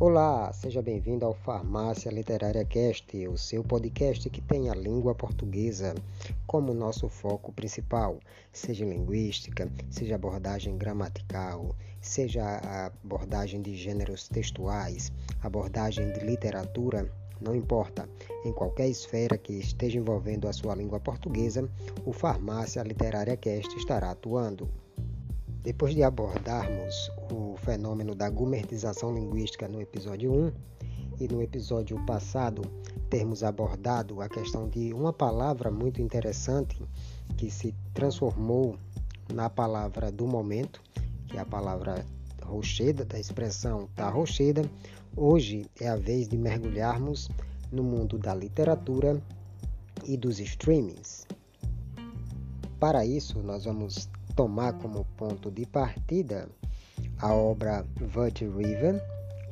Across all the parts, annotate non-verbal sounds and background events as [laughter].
Olá, seja bem-vindo ao Farmácia Literária Cast, o seu podcast que tem a língua portuguesa como nosso foco principal, seja linguística, seja abordagem gramatical, seja abordagem de gêneros textuais, abordagem de literatura, não importa. Em qualquer esfera que esteja envolvendo a sua língua portuguesa, o Farmácia Literária Cast estará atuando. Depois de abordarmos o fenômeno da gumertização linguística no episódio 1 e no episódio passado termos abordado a questão de uma palavra muito interessante que se transformou na palavra do momento, que é a palavra rocheda, da expressão tá rocheda, hoje é a vez de mergulharmos no mundo da literatura e dos streamings. Para isso, nós vamos tomar como ponto de partida a obra Virgin River,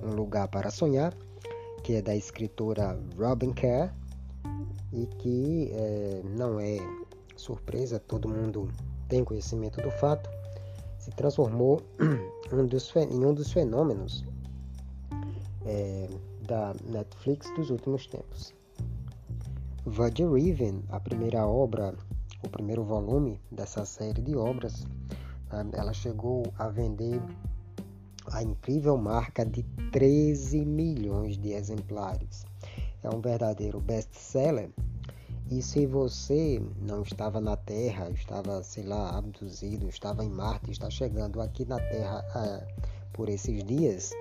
Um Lugar para Sonhar, que é da escritora Robin Kerr e que é, não é surpresa, todo mundo tem conhecimento do fato, se transformou [clears throat] um dos, em um dos fenômenos é, da Netflix dos últimos tempos. Virgin River, a primeira obra o primeiro volume dessa série de obras, né, ela chegou a vender a incrível marca de 13 milhões de exemplares. É um verdadeiro best-seller. E se você não estava na Terra, estava, sei lá, abduzido, estava em Marte, está chegando aqui na Terra ah, por esses dias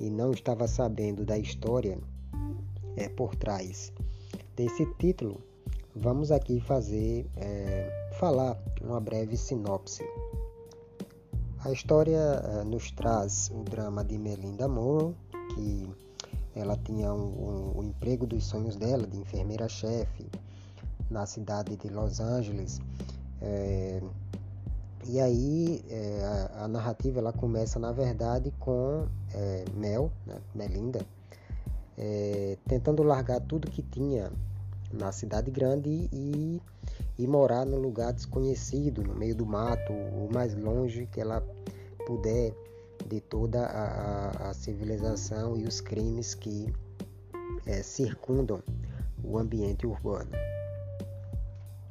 e não estava sabendo da história é, por trás desse título, vamos aqui fazer, é, falar uma breve sinopse. A história é, nos traz o drama de Melinda Moore, que ela tinha o um, um, um emprego dos sonhos dela, de enfermeira-chefe, na cidade de Los Angeles. É, e aí é, a, a, narrativa ela começa na verdade com é, Mel, né, Melinda, é, tentando largar tudo que tinha na cidade grande e, e morar num lugar desconhecido, no meio do mato, o mais longe que ela puder de toda a, a, civilização e os crimes que é, circundam o ambiente urbano.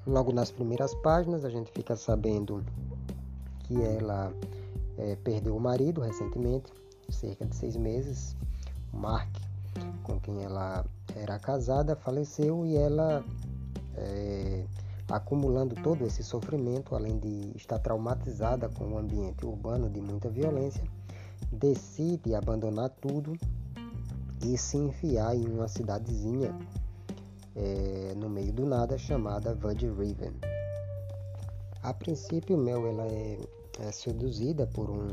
Logo nas primeiras páginas a gente fica sabendo que ela é, perdeu o marido recentemente, cerca de seis meses, Mark, com quem ela era casada, faleceu e ela, é, acumulando todo esse sofrimento, além de estar traumatizada com o ambiente urbano de muita violência, decide abandonar tudo e se enfiar em uma cidadezinha é, no meio do nada chamada Virgin River. A princípio, Mel ela é, é seduzida por um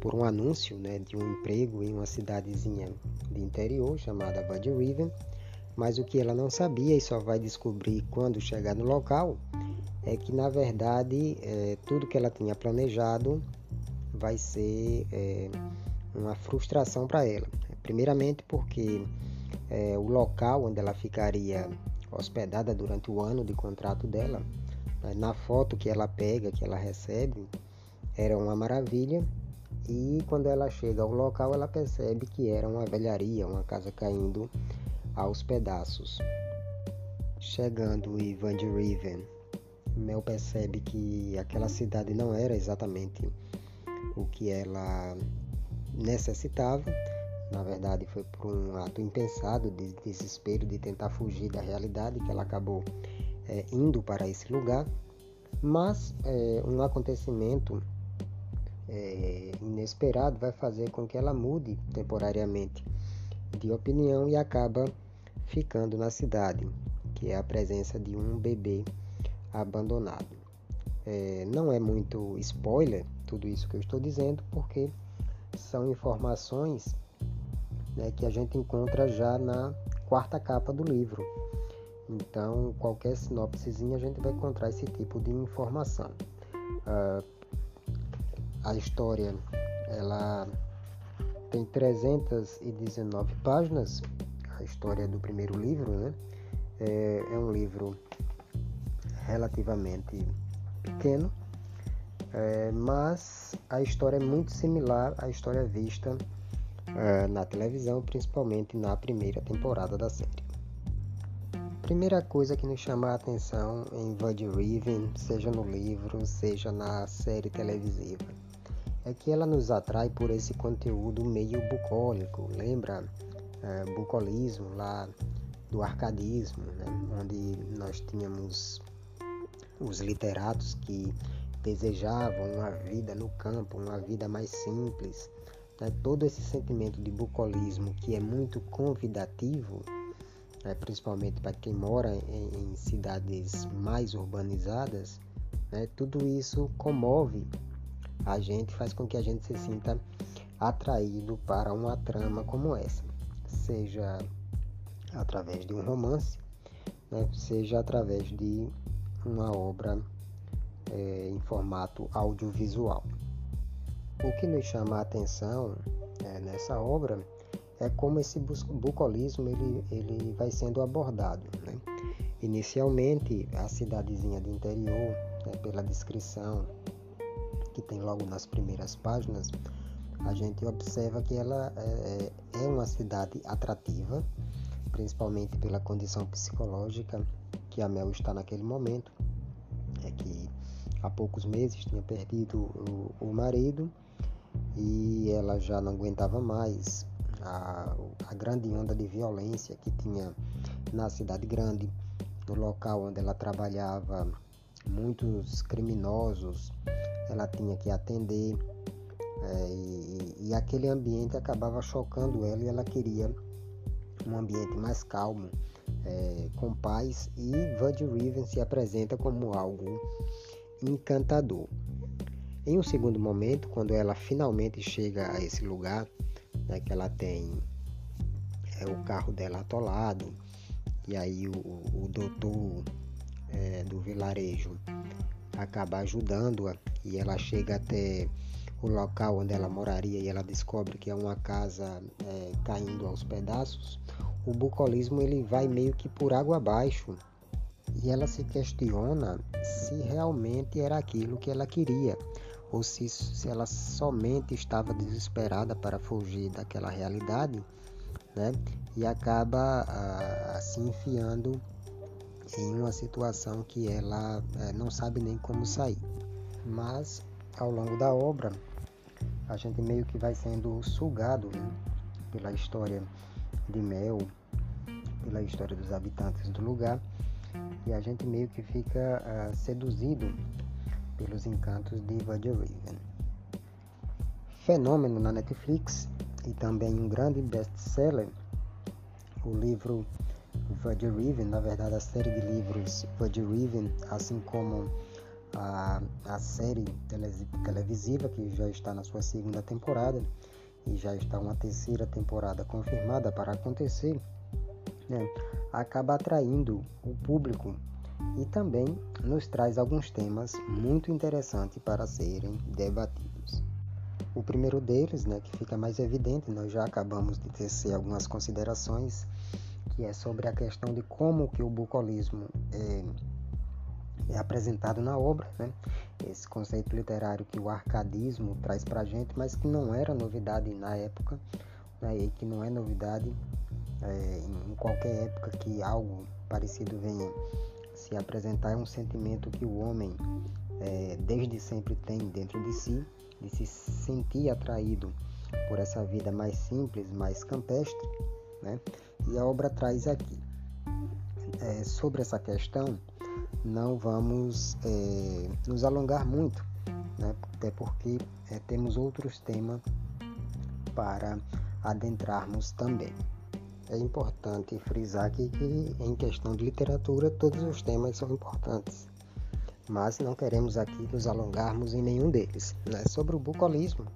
por um anúncio né, de um emprego em uma cidadezinha de interior chamada Bud River, mas o que ela não sabia e só vai descobrir quando chegar no local é que na verdade é, tudo que ela tinha planejado vai ser é, uma frustração para ela. Primeiramente porque é, o local onde ela ficaria hospedada durante o ano de contrato dela, né, na foto que ela pega, que ela recebe, era uma maravilha e quando ela chega ao local, ela percebe que era uma velharia, uma casa caindo aos pedaços. Chegando em Van de Riven, Mel percebe que aquela cidade não era exatamente o que ela necessitava. Na verdade, foi por um ato impensado de desespero de tentar fugir da realidade que ela acabou é, indo para esse lugar. Mas é, um acontecimento é, inesperado vai fazer com que ela mude temporariamente de opinião e acaba ficando na cidade, que é a presença de um bebê abandonado. É, não é muito spoiler tudo isso que eu estou dizendo, porque são informações né, que a gente encontra já na quarta capa do livro. Então, qualquer sinopsezinha a gente vai encontrar esse tipo de informação. Uh, a história ela tem 319 páginas, a história do primeiro livro, né? É, é um livro relativamente pequeno, é, mas a história é muito similar à história vista uh, na televisão, principalmente na primeira temporada da série. Primeira coisa que nos chama a atenção em Bud Riven, seja no livro, seja na série televisiva, é que ela nos atrai por esse conteúdo meio bucólico, lembra é, bucolismo lá do arcadismo, né? onde nós tínhamos os literatos que desejavam uma vida no campo, uma vida mais simples. Né? Todo esse sentimento de bucolismo que é muito convidativo, né? principalmente para quem mora em, em cidades mais urbanizadas, né? tudo isso comove a gente, faz com que a gente se sinta atraído para uma trama como essa, seja através de um romance, né, seja através de uma obra é, em formato audiovisual. O que nos chama a atenção é, nessa obra é como esse bucolismo ele, ele vai sendo abordado. Né? Inicialmente, a cidadezinha de interior, né, pela descrição que tem logo nas primeiras páginas, a gente observa que ela é, é, é uma cidade atrativa, principalmente pela condição psicológica que a Mel está naquele momento, é que há poucos meses tinha perdido o, o marido e ela já não aguentava mais a, a grande onda de violência que tinha na cidade grande, no local onde ela trabalhava, muitos criminosos ela tinha que atender é, e, e, aquele ambiente acabava chocando ela e ela queria um ambiente mais calmo, é, com paz e Bud Riven se apresenta como algo encantador. Em um segundo momento, quando ela finalmente chega a esse lugar, né, que ela tem é, o carro dela atolado, e aí o, o doutor é, do vilarejo acaba ajudando-a e ela chega até o local onde ela moraria e ela descobre que é uma casa é, caindo aos pedaços, o bucolismo ele vai meio que por água abaixo e ela se questiona se realmente era aquilo que ela queria ou se, se ela somente estava desesperada para fugir daquela realidade, né? E acaba ah, se enfiando em uma situação que ela é, não sabe nem como sair. Mas ao longo da obra, a gente meio que vai sendo sugado né, pela história de Mel, pela história dos habitantes do lugar, e a gente meio que fica uh, seduzido pelos encantos de Bud Raven. Fenômeno na Netflix e também um grande best-seller, o livro Bud Raven, na verdade a série de livros Bud Raven, assim como a, a série televisiva que já está na sua segunda temporada e já está uma terceira temporada confirmada para acontecer, né, acaba atraindo o público e também nos traz alguns temas muito interessantes para serem debatidos. O primeiro deles, né, que fica mais evidente, nós já acabamos de tecer algumas considerações, que é sobre a questão de como que o bucolismo é, é apresentado na obra, né? esse conceito literário que o arcadismo traz para gente, mas que não era novidade na época, né? e que não é novidade é, em qualquer época que algo parecido venha se apresentar, é um sentimento que o homem é, desde sempre tem dentro de si, de se sentir atraído por essa vida mais simples, mais campestre, né? E a obra traz aqui. É, sobre essa questão, não vamos é, nos alongar muito, né? até porque é, temos outros temas para adentrarmos também. É importante frisar aqui que, em questão de literatura, todos os temas são importantes, mas não queremos aqui nos alongarmos em nenhum deles. Né? Sobre o bucolismo,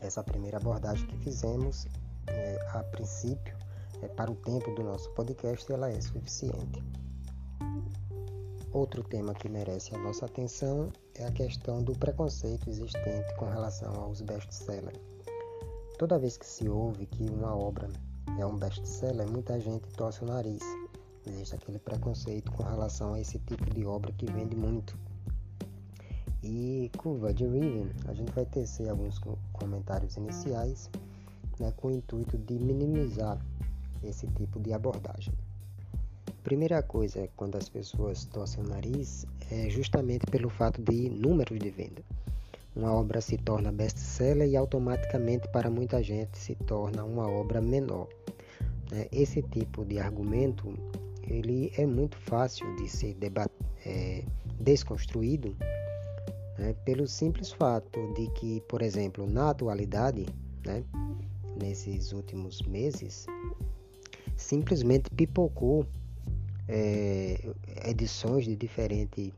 essa primeira abordagem que fizemos, é, a princípio, para o tempo do nosso podcast, ela é suficiente. Outro tema que merece a nossa atenção é a questão do preconceito existente com relação aos best-sellers. Toda vez que se ouve que uma obra é um best-seller, muita gente torce o nariz. Existe aquele preconceito com relação a esse tipo de obra que vende muito. E curva de Riven, a gente vai tecer alguns comentários iniciais né, com o intuito de minimizar esse tipo de abordagem. Primeira coisa, quando as pessoas torcem o nariz, é justamente pelo fato de números de venda. Uma obra se torna best-seller e automaticamente para muita gente se torna uma obra menor. Né? Esse tipo de argumento ele é muito fácil de ser é, desconstruído né? pelo simples fato de que, por exemplo, na atualidade, né? nesses últimos meses, simplesmente pipocou é, edições de diferente,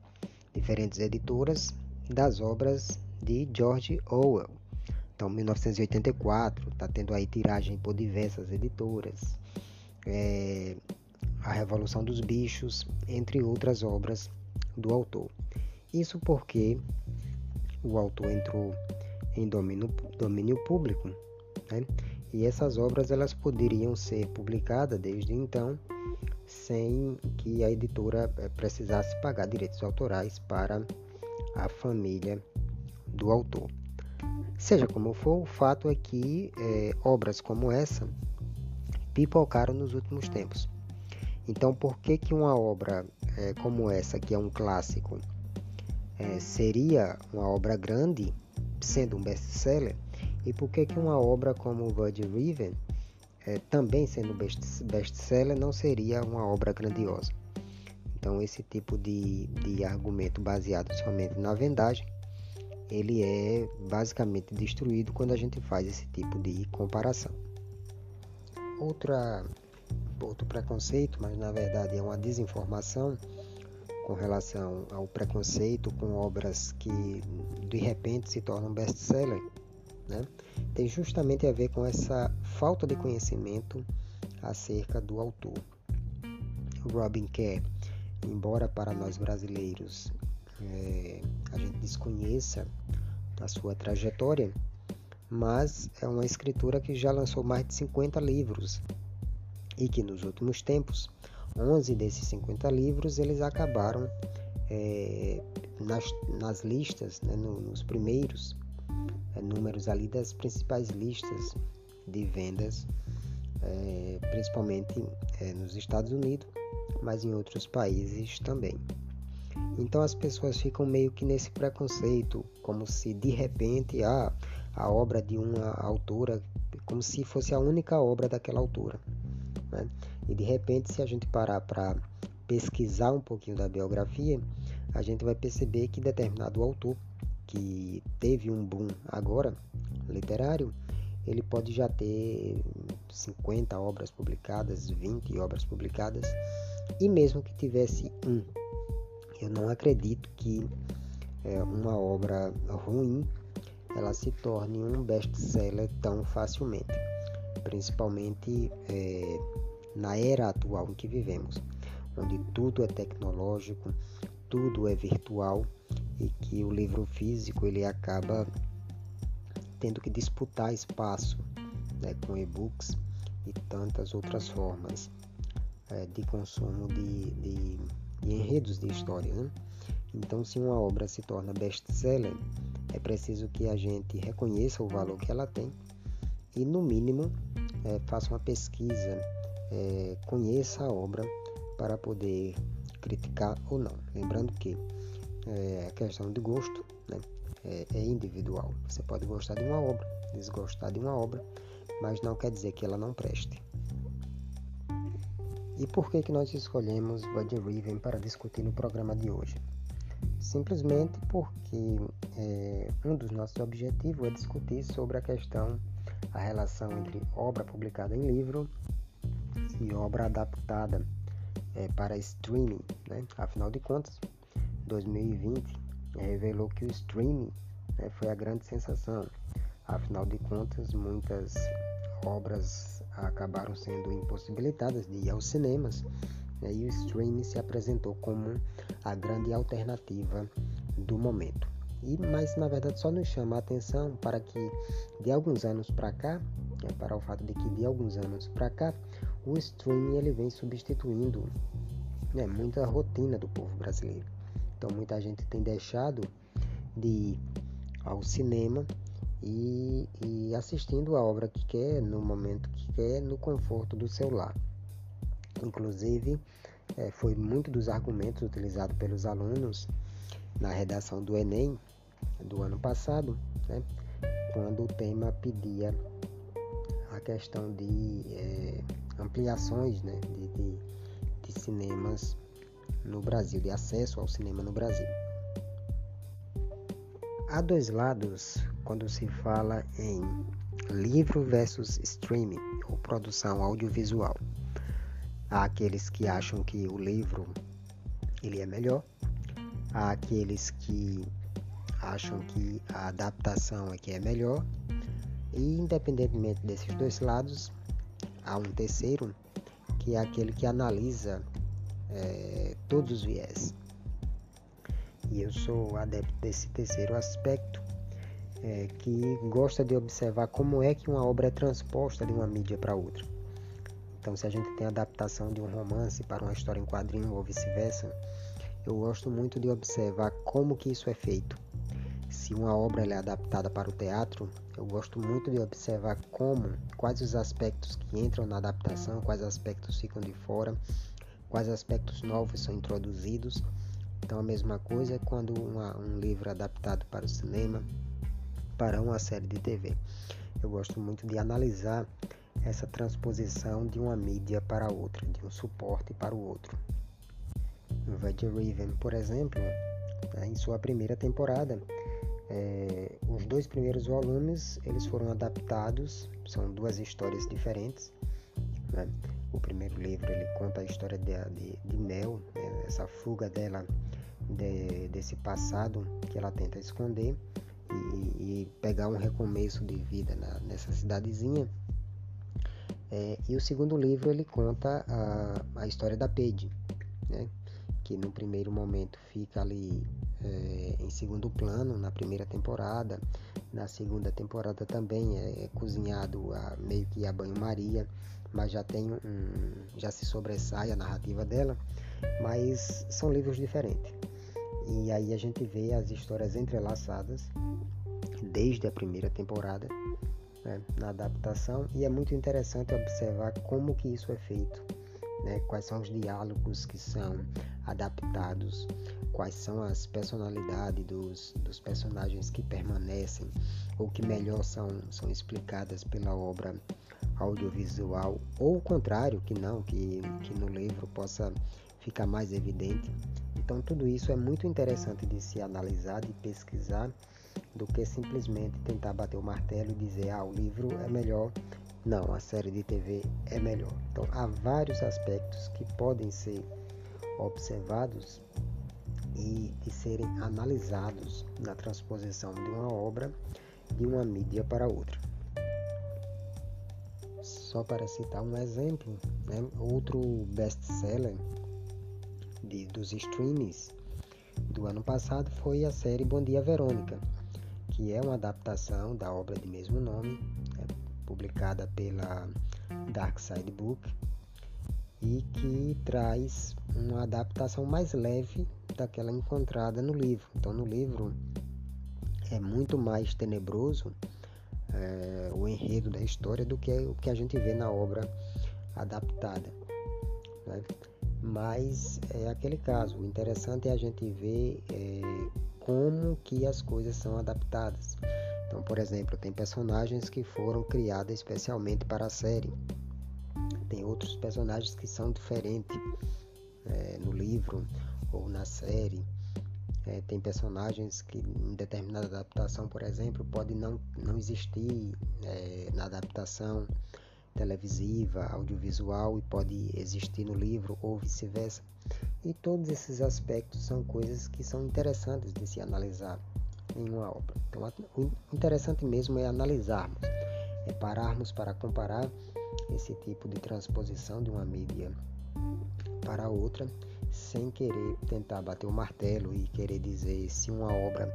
diferentes editoras das obras de George Orwell. Então, 1984 está tendo aí tiragem por diversas editoras. É, a Revolução dos Bichos, entre outras obras do autor. Isso porque o autor entrou em domínio, domínio público, né? E essas obras elas poderiam ser publicadas desde então sem que a editora eh, precisasse pagar direitos autorais para a família do autor. Seja como for, o fato é que é, obras como essa pipocaram nos últimos tempos. Então, por que, que uma obra é, como essa, que é um clássico, é, seria uma obra grande, sendo um best-seller? E por que, que uma obra como Bud Riven, é, também sendo best-seller, não seria uma obra grandiosa? Então, esse tipo de, de argumento baseado somente na vendagem, ele é basicamente destruído quando a gente faz esse tipo de comparação. Outra, outro preconceito, mas na verdade é uma desinformação com relação ao preconceito com obras que de repente se tornam best-seller, né? tem justamente a ver com essa falta de conhecimento acerca do autor. Robin Kerr, embora para nós brasileiros é, a gente desconheça a sua trajetória, mas é uma escritura que já lançou mais de 50 livros e que nos últimos tempos, 11 desses 50 livros eles acabaram é, nas, nas, listas, né, no, nos primeiros números ali das principais listas de vendas, é, principalmente é, nos Estados Unidos, mas em outros países também. Então as pessoas ficam meio que nesse preconceito, como se de repente a obra de uma autora, como se fosse a única obra daquela autora. Né? E de repente, se a gente parar para pesquisar um pouquinho da biografia, a gente vai perceber que determinado autor que teve um boom agora literário, ele pode já ter 50 obras publicadas, 20 obras publicadas, e mesmo que tivesse um, eu não acredito que é, uma obra ruim ela se torne um best-seller tão facilmente, principalmente é, na era atual em que vivemos, onde tudo é tecnológico, tudo é virtual e que o livro físico ele acaba tendo que disputar espaço né, com e-books e tantas outras formas é, de consumo de, de, de, enredos de história. Né? Então, se uma obra se torna best-seller, é preciso que a gente reconheça o valor que ela tem e, no mínimo, é, faça uma pesquisa, é, conheça a obra para poder criticar ou não. Lembrando que é, a questão de gosto né, é, é individual. Você pode gostar de uma obra, desgostar de uma obra, mas não quer dizer que ela não preste. E por que, que nós escolhemos Buddy Riven para discutir no programa de hoje? simplesmente porque é, um dos nossos objetivos é discutir sobre a questão, a relação entre obra publicada em livro e obra adaptada é, para streaming. Né? Afinal de contas, 2020 é, revelou que o streaming né, foi a grande sensação. Afinal de contas, muitas obras acabaram sendo impossibilitadas de ir aos cinemas né, e o streaming se apresentou como a grande alternativa do momento. E, mas na verdade só nos chama a atenção para que de alguns anos para cá, né, para o fato de que de alguns anos para cá, o streaming ele vem substituindo né, muita rotina do povo brasileiro. Então muita gente tem deixado de ir ao cinema e, e assistindo a obra que quer, no momento que quer, no conforto do seu lar. Inclusive, é, foi muito dos argumentos utilizados pelos alunos na redação do Enem do ano passado, né, quando o tema pedia a questão de é, ampliações né, de, de, de cinemas no Brasil, de acesso ao cinema no Brasil. Há dois lados quando se fala em livro versus streaming ou produção audiovisual. Há aqueles que acham que o livro ele é melhor, há aqueles que acham que a adaptação é que é melhor, e independentemente desses dois lados, há um terceiro que é aquele que analisa é, todos os viés. E eu sou adepto desse terceiro aspecto, é, que gosta de observar como é que uma obra é transposta de uma mídia para outra. Então, se a gente tem a adaptação de um romance para uma história em quadrinho ou vice-versa, eu gosto muito de observar como que isso é feito. Se uma obra é adaptada para o teatro, eu gosto muito de observar como, quais os aspectos que entram na adaptação, quais aspectos ficam de fora, quais aspectos novos são introduzidos. Então, a mesma coisa é quando uma, um livro adaptado para o cinema, para uma série de TV. Eu gosto muito de analisar essa transposição de uma mídia para outra, de um suporte para o outro. The Raven, por exemplo, né, em sua primeira temporada, é, os dois primeiros volumes eles foram adaptados, são duas histórias diferentes. Né? O primeiro livro ele conta a história de, de, de Mel, né? essa fuga dela de, desse passado que ela tenta esconder e, e pegar um recomeço de vida na, nessa cidadezinha. É, e o segundo livro ele conta a, a história da Paige, né? que no primeiro momento fica ali é, em segundo plano na primeira temporada, na segunda temporada também é, é cozinhado a, meio que a banho-maria mas já tem um, já se sobressai a narrativa dela, mas são livros diferentes. E aí a gente vê as histórias entrelaçadas desde a primeira temporada né, na adaptação e é muito interessante observar como que isso é feito, né, quais são os diálogos que são adaptados, quais são as personalidades dos, dos personagens que permanecem ou que melhor são, são explicadas pela obra audiovisual ou o contrário, que não, que, que no livro possa ficar mais evidente. Então tudo isso é muito interessante de se analisar, de pesquisar, do que simplesmente tentar bater o martelo e dizer ah, o livro é melhor. Não, a série de TV é melhor. Então há vários aspectos que podem ser observados e de serem analisados na transposição de uma obra de uma mídia para outra só para citar um exemplo, né? outro best-seller dos streams do ano passado foi a série Bom Dia Verônica, que é uma adaptação da obra de mesmo nome, né? publicada pela Dark Side Book, e que traz uma adaptação mais leve daquela encontrada no livro. Então, no livro é muito mais tenebroso é, o enredo da história do que o que a gente vê na obra adaptada. Né? Mas é aquele caso. O interessante é a gente ver é, como que as coisas são adaptadas. Então, por exemplo, tem personagens que foram criados especialmente para a série. Tem outros personagens que são diferentes é, no livro ou na série. É, tem personagens que em determinada adaptação, por exemplo, pode não, não existir é, na adaptação televisiva, audiovisual e pode existir no livro ou vice-versa. E todos esses aspectos são coisas que são interessantes de se analisar em uma obra. Então, o interessante mesmo é analisarmos, é pararmos para comparar esse tipo de transposição de uma mídia para outra sem querer tentar bater o martelo e querer dizer se uma obra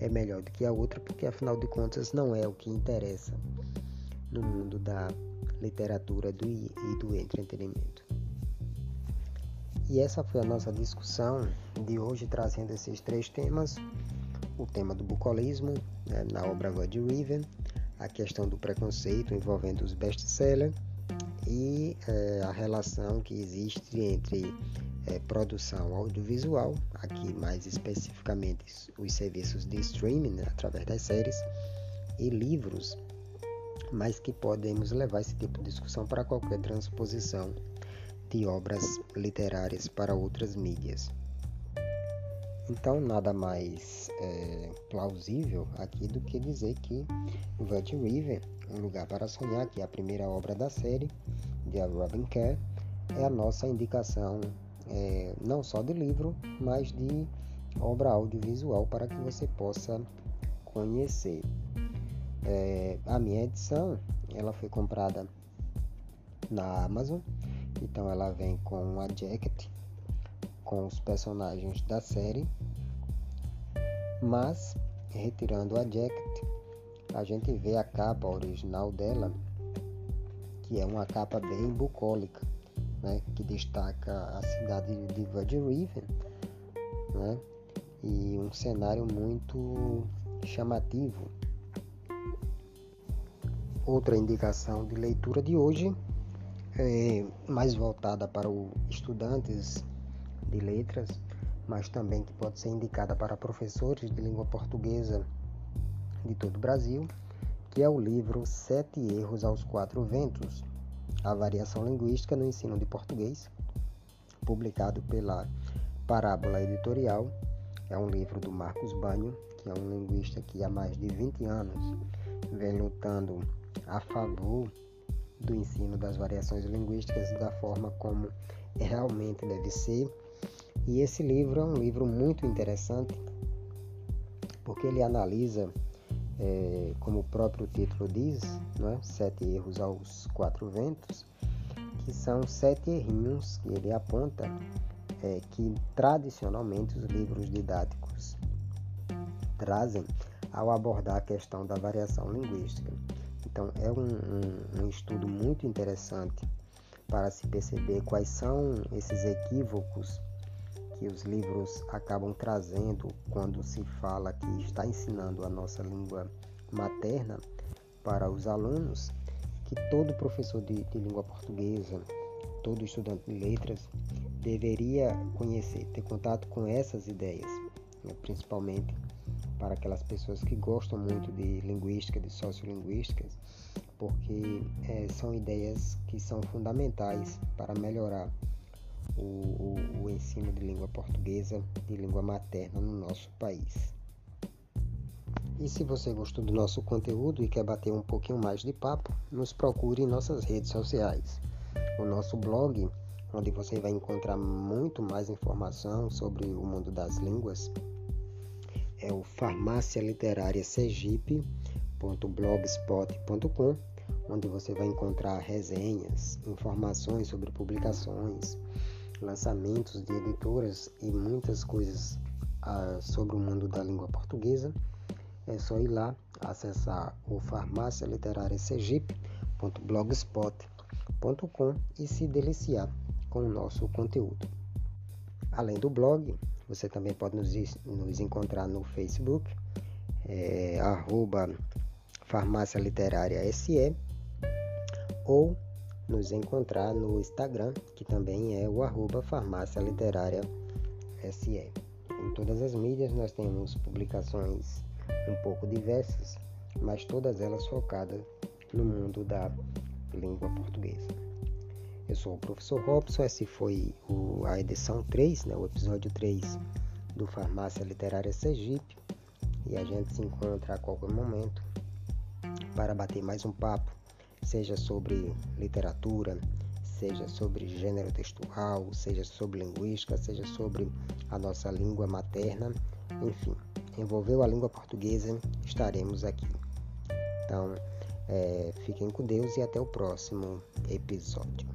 é melhor do que a outra, porque afinal de contas não é o que interessa no mundo da literatura do, e do entretenimento. E essa foi a nossa discussão de hoje, trazendo esses três temas: o tema do bucolismo né, na obra Bud Riven, a questão do preconceito envolvendo os best-sellers e é, a relação que existe entre é, produção audiovisual, aqui mais especificamente os serviços de streaming né, através das séries e livros, mas que podemos levar esse tipo de discussão para qualquer transposição de obras literárias para outras mídias. Então, nada mais é, plausível aqui do que dizer que Vud River, Um Lugar para Sonhar, que é a primeira obra da série, de Robin Kerr, é a nossa indicação é, não só de livro, mas de obra audiovisual para que você possa conhecer. É, a minha edição ela foi comprada na Amazon, então ela vem com uma jacket com os personagens da série, mas retirando a jacket, a gente vê a capa original dela, que é uma capa bem bucólica, né, que destaca a cidade de Vud River, né, e um cenário muito chamativo. Outra indicação de leitura de hoje é mais voltada para os estudantes de letras, mas também que pode ser indicada para professores de língua portuguesa de todo o Brasil, que é o livro Sete Erros aos Quatro Ventos, a variação linguística no ensino de português, publicado pela Parábola Editorial. É um livro do Marcos Banho, que é um linguista que há mais de 20 anos vem lutando a favor do ensino das variações linguísticas da forma como realmente deve ser. E esse livro é um livro muito interessante porque ele analisa é, como o próprio título diz, é? Sete Erros aos Quatro Ventos, que são sete errinhos que ele aponta é, que tradicionalmente os livros didáticos trazem ao abordar a questão da variação linguística. Então, é um, um, um estudo muito interessante para se perceber quais são esses equívocos que os livros acabam trazendo quando se fala que está ensinando a nossa língua materna para os alunos, que todo professor de, de língua portuguesa, todo estudante de letras, deveria conhecer, ter contato com essas ideias, né? principalmente para aquelas pessoas que gostam muito de linguística, de sociolinguística, porque é, são ideias que são fundamentais para melhorar o, o, o ensino de língua portuguesa, de língua materna no nosso país. E se você gostou do nosso conteúdo e quer bater um pouquinho mais de papo, nos procure em nossas redes sociais. O nosso blog, onde você vai encontrar muito mais informação sobre o mundo das línguas, é o farmácia literária sergipe.blogspot.com, onde você vai encontrar resenhas, informações sobre publicações, lançamentos de editoras e muitas coisas ah, sobre o mundo da língua portuguesa, é só ir lá acessar o farmácia literária sergipe.blogspot.com e se deliciar com o nosso conteúdo. Além do blog, você também pode nos, nos encontrar no Facebook, é, arroba farmácia literária SE, ou nos encontrar no Instagram, que também é o arroba farmácia literária SE. Em todas as mídias nós temos publicações um pouco diversas, mas todas elas focadas no mundo da língua portuguesa. Eu sou o professor Robson, esse foi o, a edição 3, né, o episódio 3 do Farmácia Literária Sergipe, e a gente se encontra a qualquer momento para bater mais um papo seja sobre literatura, seja sobre gênero textual, seja sobre linguística, seja sobre a nossa língua materna, enfim, envolveu a língua portuguesa, estaremos aqui. Então, é, fiquem com Deus e até o próximo episódio.